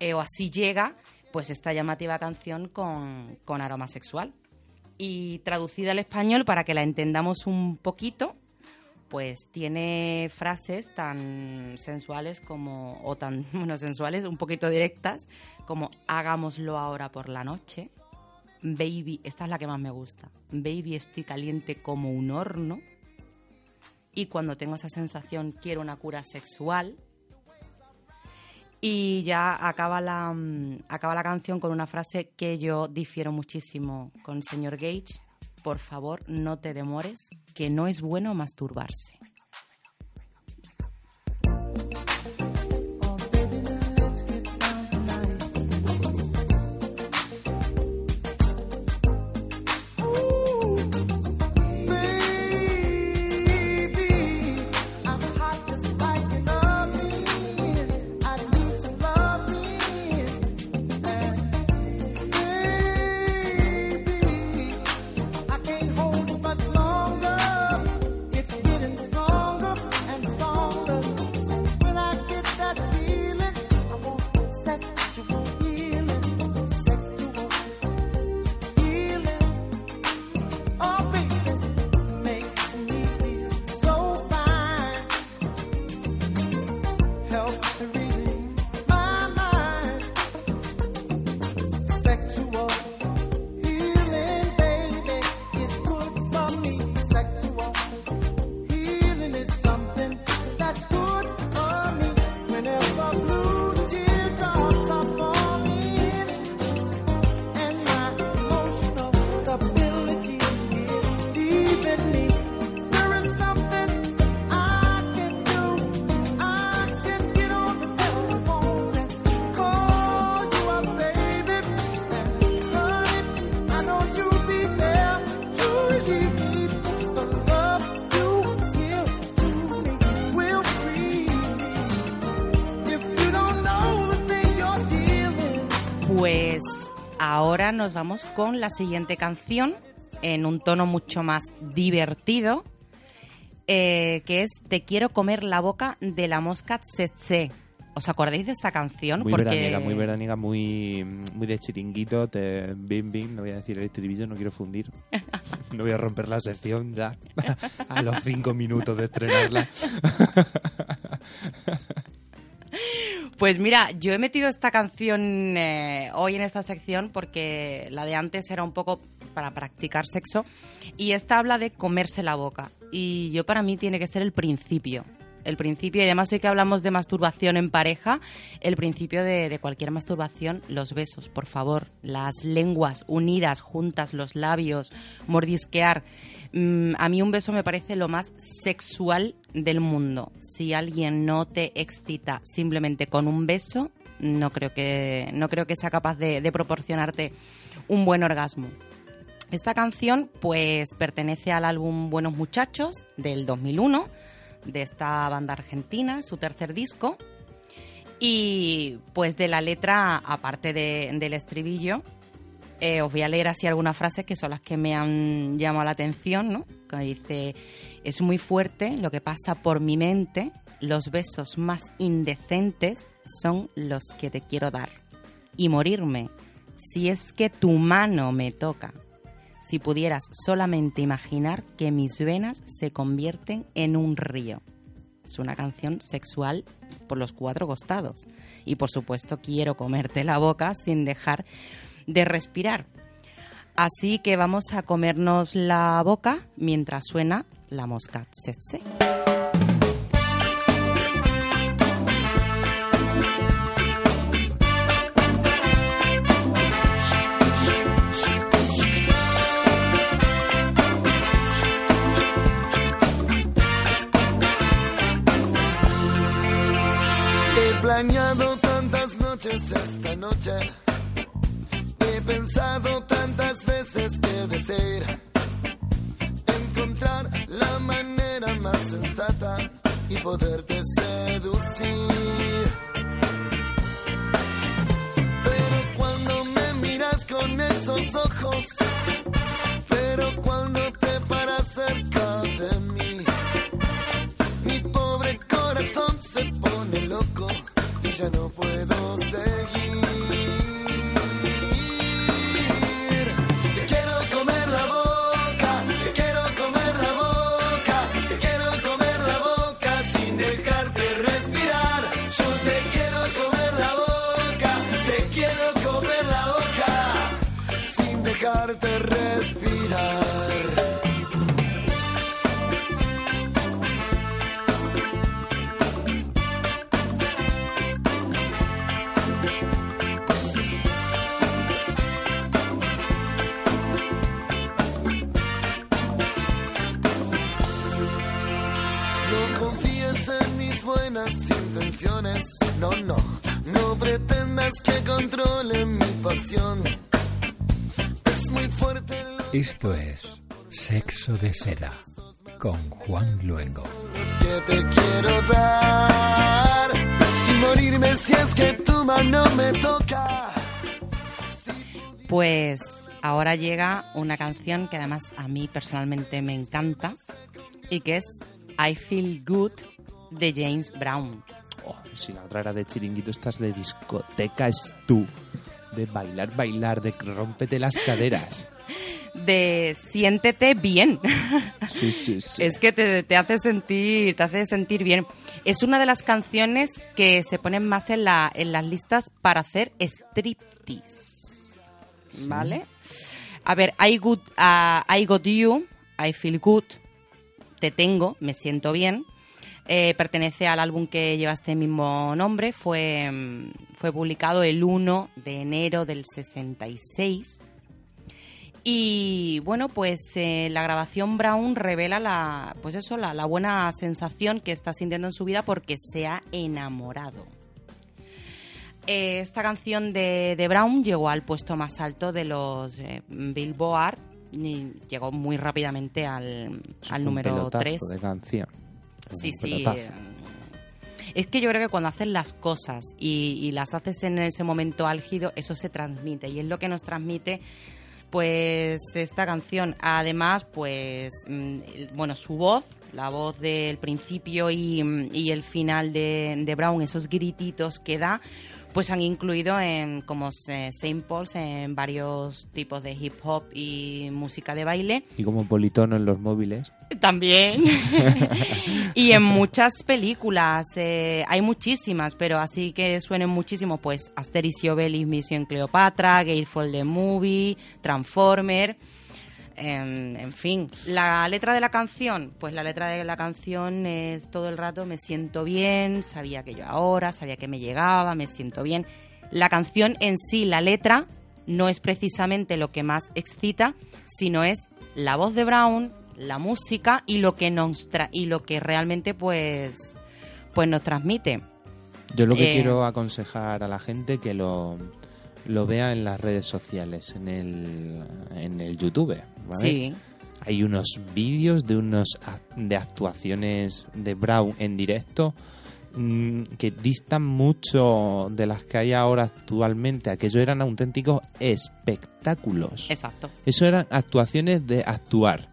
eh, o así llega, pues esta llamativa canción con, con aroma sexual. Y traducida al español, para que la entendamos un poquito, pues tiene frases tan sensuales como, o tan, bueno, sensuales, un poquito directas, como hagámoslo ahora por la noche. Baby, esta es la que más me gusta. Baby, estoy caliente como un horno. Y cuando tengo esa sensación, quiero una cura sexual. Y ya acaba la, mm, acaba la canción con una frase que yo difiero muchísimo con el señor Gage. Por favor, no te demores, que no es bueno masturbarse. Nos vamos con la siguiente canción en un tono mucho más divertido, eh, que es Te quiero comer la boca de la mosca tsetse. ¿Os acordáis de esta canción? Muy Porque veraniega, muy veraniega, muy, muy de chiringuito, te, bim bim, no voy a decir el estribillo, no quiero fundir. no voy a romper la sección ya a los cinco minutos de estrenarla. Pues mira, yo he metido esta canción eh, hoy en esta sección porque la de antes era un poco para practicar sexo y esta habla de comerse la boca. Y yo para mí tiene que ser el principio. El principio, y además hoy que hablamos de masturbación en pareja, el principio de, cualquier masturbación, los besos, por favor, las lenguas unidas, juntas, los labios, mordisquear. Mm, a mí un beso me parece lo más sexual del mundo. Si alguien no te excita simplemente con un beso, no creo que, no creo que sea capaz de, de proporcionarte un buen orgasmo. Esta canción pues pertenece al álbum Buenos Muchachos del 2001 de esta banda argentina, su tercer disco. Y pues de la letra, aparte de- del estribillo, eh, os voy a leer así algunas frases que son las que me han llamado la atención, ¿no? Que dice, es muy fuerte lo que pasa por mi mente, los besos más indecentes son los que te quiero dar. Y morirme, si es que tu mano me toca. Si pudieras solamente imaginar que mis venas se convierten en un río. Es una canción sexual por los cuatro costados. Y por supuesto quiero comerte la boca sin dejar de respirar. Así que vamos a comernos la boca mientras suena la mosca tsetse. He pensado tantas veces que desear encontrar la manera más sensata y poderte seducir. Buenas intenciones, no, no, no pretendas que controle mi pasión. Es muy fuerte lo Esto es Sexo de Seda con Juan Luengo. los que te quiero dar y morirme si es que tu mano me toca. Pues ahora llega una canción que además a mí personalmente me encanta y que es I Feel Good de James Brown. Oh, si la otra era de chiringuito, estás de discoteca, es tú. De bailar, bailar, de rompete las caderas. De siéntete bien. Sí, sí, sí. Es que te, te hace sentir, te hace sentir bien. Es una de las canciones que se ponen más en, la, en las listas para hacer striptease. ¿Vale? A ver, I, good, ah, I got you, I feel good, te tengo, me siento bien. Eh, pertenece al álbum que lleva este mismo nombre. Fue, mm, fue publicado el 1 de enero del 66. Y bueno, pues eh, la grabación Brown revela la, pues eso, la, la buena sensación que está sintiendo en su vida porque se ha enamorado. Eh, esta canción de, de Brown llegó al puesto más alto de los eh, Billboard y llegó muy rápidamente al, al número pelotazo 3. de canción. Sí, Un sí. pelotazo. eh, Es que yo creo que cuando haces las cosas y, y las haces en ese momento álgido, eso se transmite y es lo que nos transmite pues esta canción. Además, pues mm, bueno, su voz, la voz del principio y, y el final de, de Brown, esos grititos que da, pues han incluido en como Saint Paul's en varios tipos de hip hop y música de baile. Y como politono en los móviles. También. y en muchas películas. eh, hay muchísimas, pero así que suenen muchísimo, pues Asterix y Obelix, Misión Cleopatra, Gatefall the Movie, Transformer. En, en fin, la letra de la canción, pues la letra de la canción es todo el rato me siento bien, sabía que yo ahora, sabía que me llegaba, me siento bien. La canción en sí, la letra, no es precisamente lo que más excita, sino es la voz de Brown, la música y lo que nos tra- y lo que realmente pues pues nos transmite. Yo lo que Eh, quiero aconsejar a la gente que lo, lo vea en las redes sociales, en el, en el YouTube. ¿Vale? Sí. Hay unos vídeos de unos de actuaciones de Brown en directo mm, que distan mucho de las que hay ahora actualmente. Aquello eran auténticos espectáculos. Exacto. Eso eran actuaciones de actuar.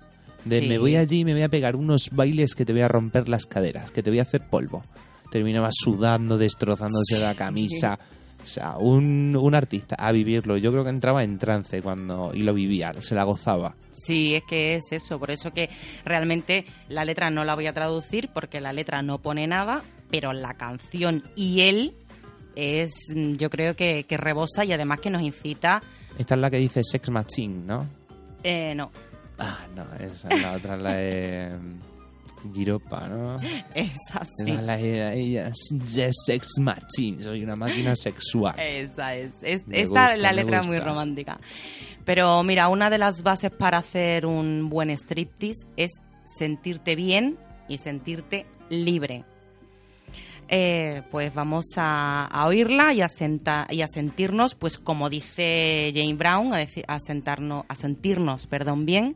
De Sí. me voy allí y me voy a pegar unos bailes que te voy a romper las caderas, que te voy a hacer polvo. Terminaba sudando, destrozándose la camisa. O sea, un, un artista a vivirlo. Yo creo que entraba en trance cuando y lo vivía, se la gozaba. Sí, es que es eso, por eso que realmente la letra no la voy a traducir porque la letra no pone nada, pero la canción y él es, yo creo que, que rebosa y además que nos incita, Esta es la que dice Sex Machine, ¿no? eh, no, Ah, no, esa es la otra, la de mm, Giropa, ¿no? es así. Esa es la de ella, de Sex Machine, soy una máquina sexual. Esa es. es Me esta gusta, la letra es muy romántica. Pero mira, una de las bases para hacer un buen striptease es sentirte bien y sentirte libre. Eh, pues vamos a, a oírla y a, senta- y a sentirnos, pues como dice Jane Brown, a, a, sentarnos, a sentirnos perdón, bien.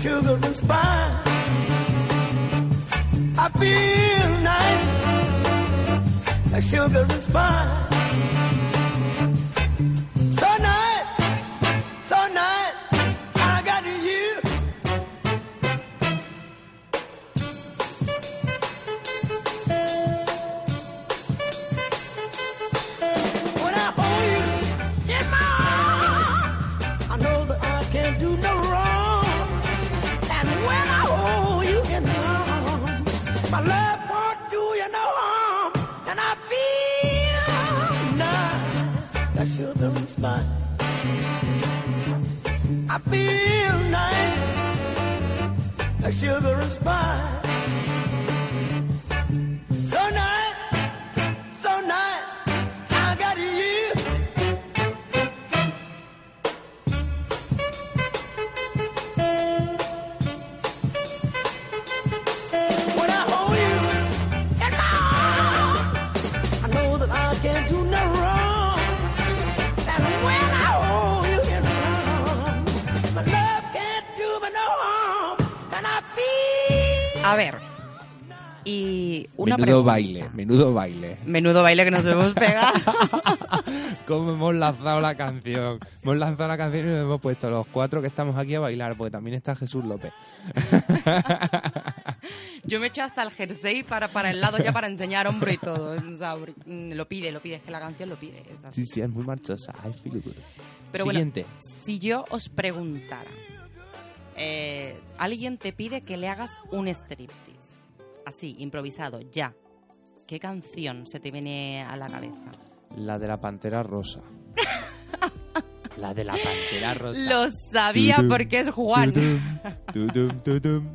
Sugar and spice. I feel nice, like sugars and spice. Spice. I feel nice, like sugar and spice. So nice, so nice, I got you. When I hold you in my arms, I know that I can't do A ver. Y una menudo pregunta. baile, menudo baile. Menudo baile que nos hemos pegado. ¿Cómo hemos lanzado la canción? Hemos lanzado la canción y nos hemos puesto los cuatro que estamos aquí a bailar, porque también está Jesús López. Yo me eché hasta el jersey para, para el lado ya para enseñar hombro y todo. O sea, mm, lo pide, lo pide, es que la canción lo pide. es así. Sí, sí, es muy marchosa. I feel good. Pero Siguiente. bueno, si yo os preguntara, eh, alguien te pide que le hagas un striptease, así, improvisado, ya, ¿qué canción se te viene a la cabeza? La de la pantera rosa. la de la pantera rosa. Lo sabía Tudum, porque es Juan. tudum, tudum.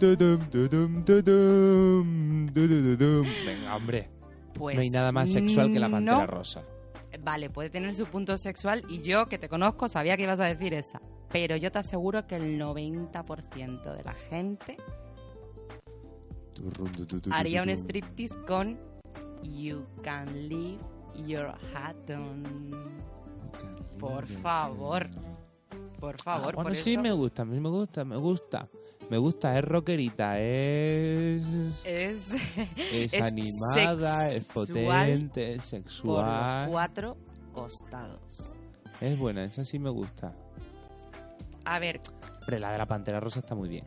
Venga, hombre. Pues no hay nada más sexual que la pantera no. rosa. Vale, puede tener su punto sexual y yo, que te conozco, sabía que ibas a decir esa. Pero yo te aseguro que el 90% de la gente haría un striptease con You Can Leave Your Hat On. Por favor. Por favor, Ah, bueno, por sí, eso me gusta, a mí me gusta, me gusta. Me gusta, es rockerita, es... es, Es, es animada, es potente, es por los sexual. cuatro costados. Es buena, esa sí me gusta. A ver, Pero la de la pantera rosa está muy bien.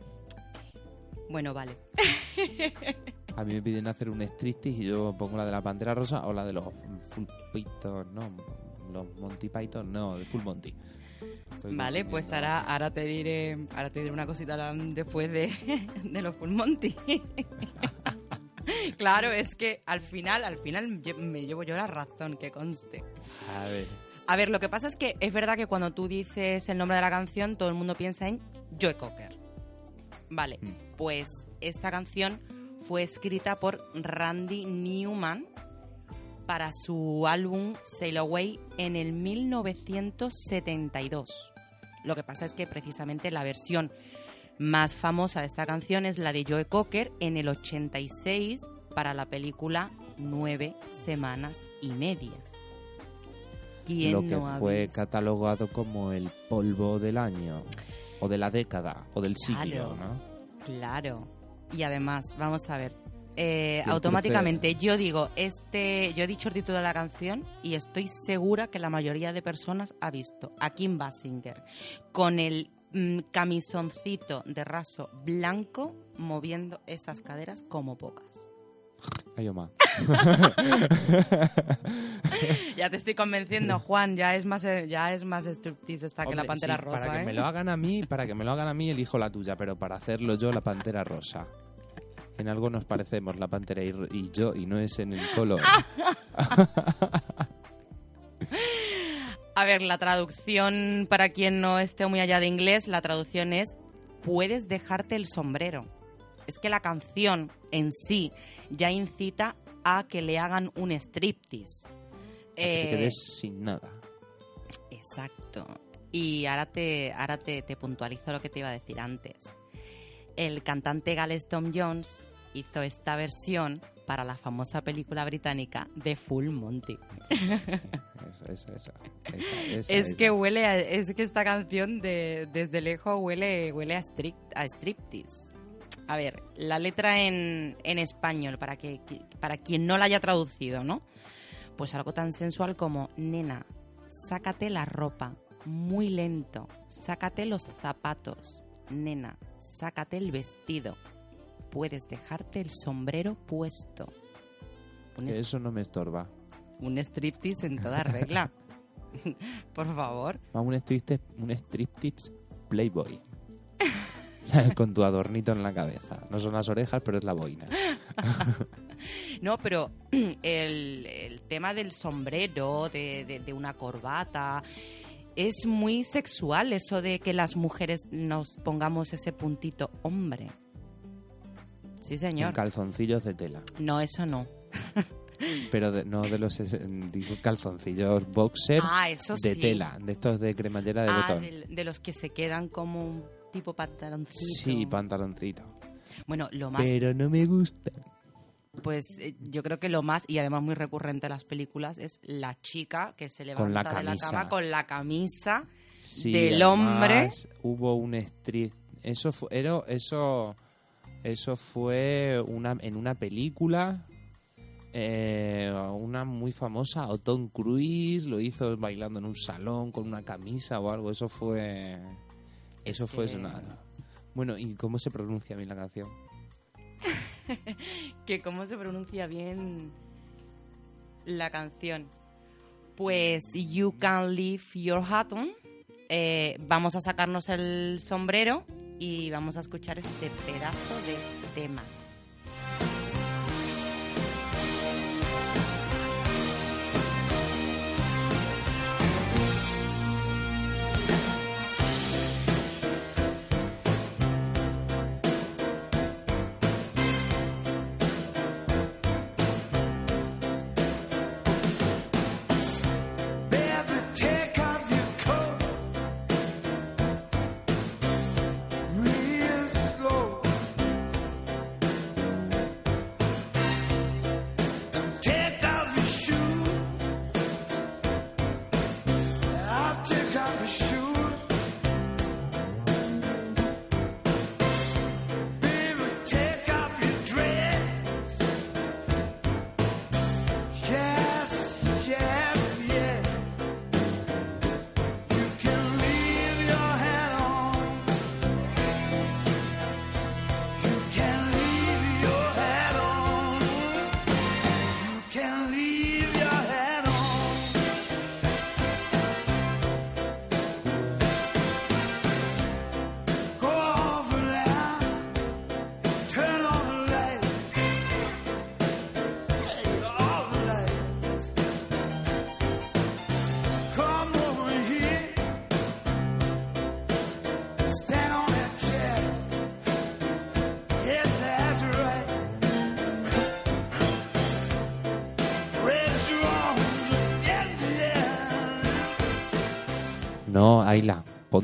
bueno, vale. A mí me piden hacer un striptease y yo pongo la de la pantera rosa o la de los full Python, no, los Monty Python, no, de Full Monty. Estoy Vale, pues ahora, ahora te diré ahora te diré una cosita después de, de los Full Monty. claro, es que al final, al final me llevo yo la razón, que conste. A ver, A ver, lo que pasa es que es verdad que cuando tú dices el nombre de la canción, todo el mundo piensa en Joe Cocker. Vale, Mm. pues esta canción fue escrita por Randy Newman para su álbum Sail Away en el 1972. Lo que pasa es que precisamente la versión más famosa de esta canción es la de Joe Cocker en el 86 para la película Nueve Semanas y Media. ¿Quién lo que no fue catalogado como el polvo del año, o de la década, o del siglo. Claro. Y además, vamos a ver. Eh, ¿Quién automáticamente yo digo, este, yo he dicho el título de la canción y estoy segura que la mayoría de personas ha visto a Kim Basinger con el mm, camisoncito de raso blanco moviendo esas caderas como pocas. Ay. Ya te estoy convenciendo, Juan, ya es más eh, ya es más striptease esta que la pantera sí, rosa, Para que ¿eh? me lo hagan a mí, para que me lo hagan a mí, elijo la tuya, pero para hacerlo yo, la pantera rosa. En algo nos parecemos, la pantera y, y yo, y no es en el color. A ver, la traducción, para quien no esté muy allá de inglés, la traducción es puedes dejarte el sombrero. Es que la canción en sí ya incita a que le hagan un striptease. Que te Eh, quedes sin nada. Exacto. Y ahora te, ahora te, te puntualizo lo que te iba a decir antes. El cantante Gales Tom Jones hizo esta versión para la famosa película británica de Full Monty. Esa, esa, esa. esa, esa, Es esa. que huele a- es que esta canción de, desde lejos huele huele a, strip, a striptease. A ver, la letra en, en español, para, que- para quien no la haya traducido, ¿no? Pues algo tan sensual como, nena, sácate la ropa, muy lento, sácate los zapatos, nena, sácate el vestido, puedes dejarte el sombrero puesto. Un, Que es- eso no me estorba. un striptease en toda regla. Por favor. Un striptease, un striptease Playboy. Con tu adornito en la cabeza. No son las orejas, pero es la boina. No, pero el, el tema del sombrero, de, de- de una corbata, es muy sexual eso de que las mujeres nos pongamos ese puntito hombre. Sí, En señor. calzoncillos de tela. No, eso no. Pero de- no de los digo, calzoncillos boxer Ah, eso de sí. tela. De estos de cremallera de Ah, botón. de, los que se quedan como un tipo pantaloncito. Sí, pantaloncito. Bueno, lo más Pero no me gusta. Pues eh, yo creo que lo más, y además muy recurrente en las películas, es la chica que se levanta Con la de la cama con la camisa. Sí, Del hombre. Hubo un street. Eso fue, era- eso, eso fue una, en una película. eh, una muy famosa, o Tom Cruise lo hizo bailando en un salón con una camisa o algo. Eso fue. Eso Es fue que- sonado. Bueno, ¿y cómo se pronuncia bien la canción? que cómo se pronuncia bien la canción. Pues You Can Leave Your Hat On. Eh, vamos a sacarnos el sombrero y vamos a escuchar este pedazo de tema.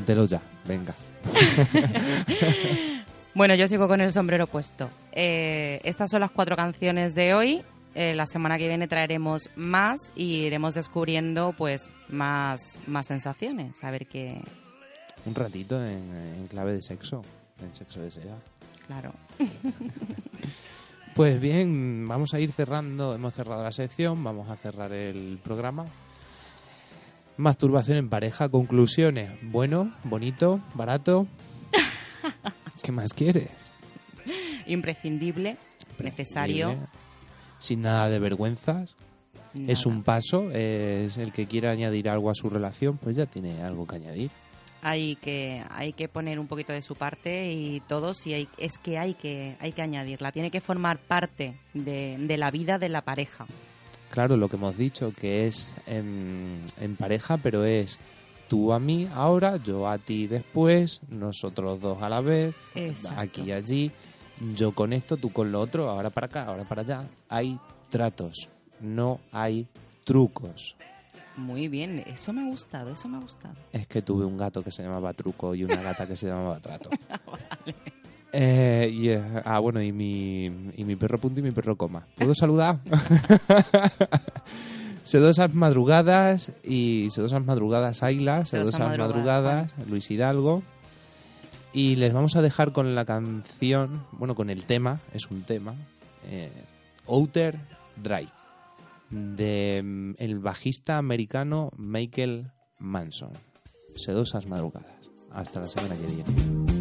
Póntelo ya. Venga. Bueno, yo sigo con el sombrero puesto. Eh, estas son las cuatro canciones de hoy. Eh, la semana que viene traeremos más y iremos descubriendo pues más, más sensaciones. A ver qué. Un ratito en, en clave de sexo. En sexo de seda. Claro. Pues bien, vamos a ir cerrando. Hemos cerrado la sección, vamos a cerrar el programa. Masturbación en pareja, conclusiones. Bueno, bonito, barato. ¿Qué más quieres? Imprescindible, necesario. Sin nada de vergüenzas. Es un paso. Es el que quiera añadir algo a su relación, pues ya tiene algo que añadir. Hay que, hay que poner un poquito de su parte y todos, y hay, es que hay que, hay que añadirla. Tiene que formar parte de, de la vida de la pareja. Claro, lo que hemos dicho, que es en, en pareja, pero es tú a mí ahora, yo a ti después, nosotros dos a la vez, Exacto. aquí y allí, yo con esto, tú con lo otro, ahora para acá, ahora para allá. Hay tratos, no hay trucos. Muy bien, eso me ha gustado, eso me ha gustado. Es que tuve un gato que se llamaba Truco y una gata que se llamaba Trato. Eh, y, eh, ah, bueno, y mi, y mi perro punto y mi perro coma. ¿Puedo saludar? Sedosas madrugadas y sedosas madrugadas Ayla, Sedosa sedosas madrugada, madrugadas Luis Hidalgo. Y les vamos a dejar con la canción, bueno, con el tema, es un tema, eh, Outer Drive, de mm, el bajista americano Michael Manson. Sedosas madrugadas. Hasta la semana que viene.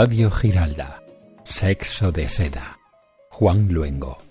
Radio Giralda. Sexo de seda. Juan Luengo.